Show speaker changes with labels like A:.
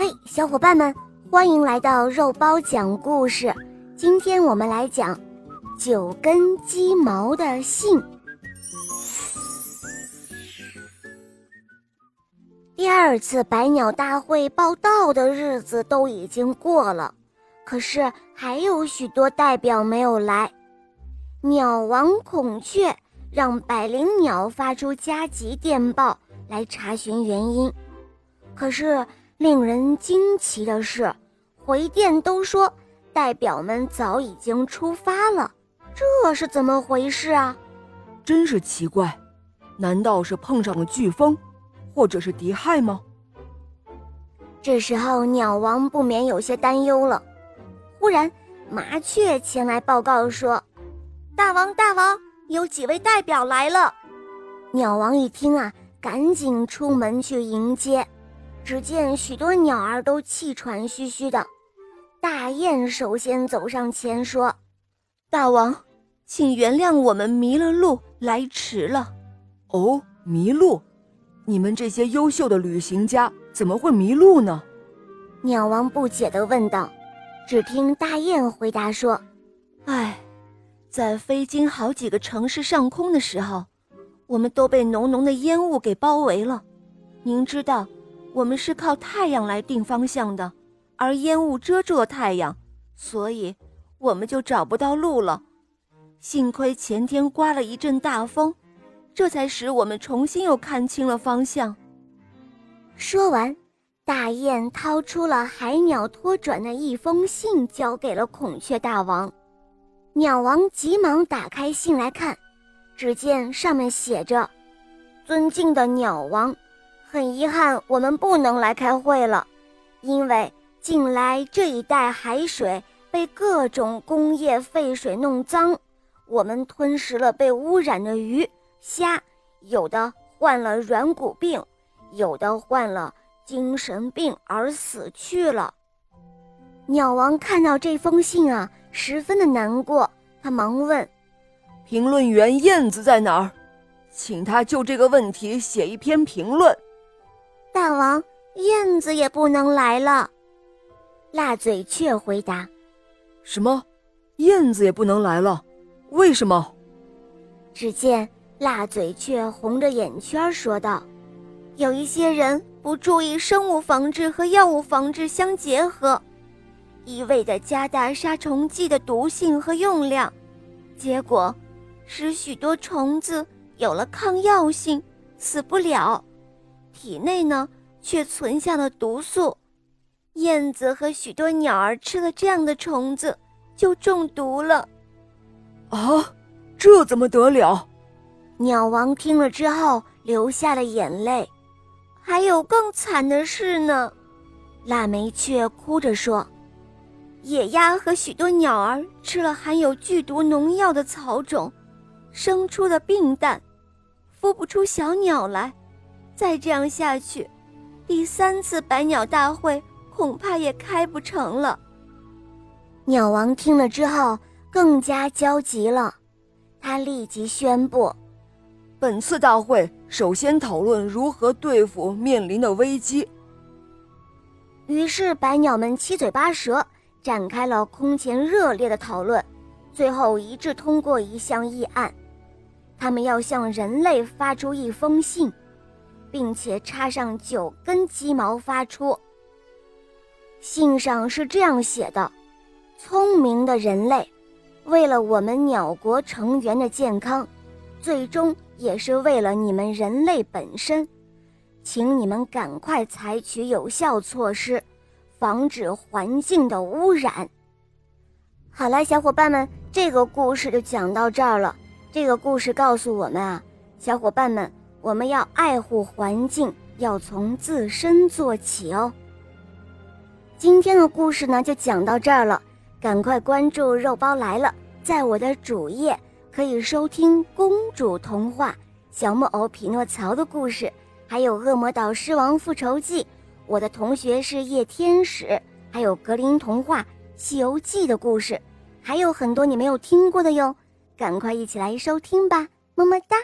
A: 嘿，小伙伴们，欢迎来到肉包讲故事。今天我们来讲九根鸡毛的信。第二次百鸟大会报道的日子都已经过了，可是还有许多代表没有来。鸟王孔雀让百灵鸟发出加急电报来查询原因，可是。令人惊奇的是，回电都说代表们早已经出发了，这是怎么回事啊？
B: 真是奇怪，难道是碰上了飓风，或者是敌害吗？
A: 这时候，鸟王不免有些担忧了。忽然，麻雀前来报告说：“
C: 大王，大王，有几位代表来了。”
A: 鸟王一听啊，赶紧出门去迎接。只见许多鸟儿都气喘吁吁的，大雁首先走上前说：“
D: 大王，请原谅我们迷了路，来迟了。”“
B: 哦，迷路？你们这些优秀的旅行家怎么会迷路呢？”
A: 鸟王不解地问道。只听大雁回答说：“
D: 唉，在飞经好几个城市上空的时候，我们都被浓浓的烟雾给包围了。您知道。”我们是靠太阳来定方向的，而烟雾遮住了太阳，所以我们就找不到路了。幸亏前天刮了一阵大风，这才使我们重新又看清了方向。
A: 说完，大雁掏出了海鸟托转的一封信，交给了孔雀大王。鸟王急忙打开信来看，只见上面写着：“尊敬的鸟王。”很遗憾，我们不能来开会了，因为近来这一带海水被各种工业废水弄脏，我们吞食了被污染的鱼虾，有的患了软骨病，有的患了精神病而死去了。鸟王看到这封信啊，十分的难过，他忙问：“
B: 评论员燕子在哪儿？请他就这个问题写一篇评论。”
C: 燕子也不能来了。
A: 辣嘴雀回答：“
B: 什么？燕子也不能来了？为什么？”
A: 只见辣嘴雀红着眼圈说道：“
C: 有一些人不注意生物防治和药物防治相结合，一味的加大杀虫剂的毒性和用量，结果使许多虫子有了抗药性，死不了。”体内呢，却存下了毒素，燕子和许多鸟儿吃了这样的虫子，就中毒了。
B: 啊，这怎么得了？
A: 鸟王听了之后流下了眼泪。
C: 还有更惨的事呢，
A: 腊梅雀哭着说：“
C: 野鸭和许多鸟儿吃了含有剧毒农药的草种，生出了病蛋，孵不出小鸟来。”再这样下去，第三次百鸟大会恐怕也开不成了。
A: 鸟王听了之后更加焦急了，他立即宣布：
B: 本次大会首先讨论如何对付面临的危机。
A: 于是百鸟们七嘴八舌，展开了空前热烈的讨论，最后一致通过一项议案：他们要向人类发出一封信。并且插上九根鸡毛发出。信上是这样写的：“聪明的人类，为了我们鸟国成员的健康，最终也是为了你们人类本身，请你们赶快采取有效措施，防止环境的污染。”好了，小伙伴们，这个故事就讲到这儿了。这个故事告诉我们啊，小伙伴们。我们要爱护环境，要从自身做起哦。今天的故事呢，就讲到这儿了。赶快关注“肉包来了”，在我的主页可以收听公主童话《小木偶匹诺曹》的故事，还有《恶魔岛狮王复仇记》。我的同学是夜天使，还有格林童话《西游记》的故事，还有很多你没有听过的哟。赶快一起来收听吧，么么哒。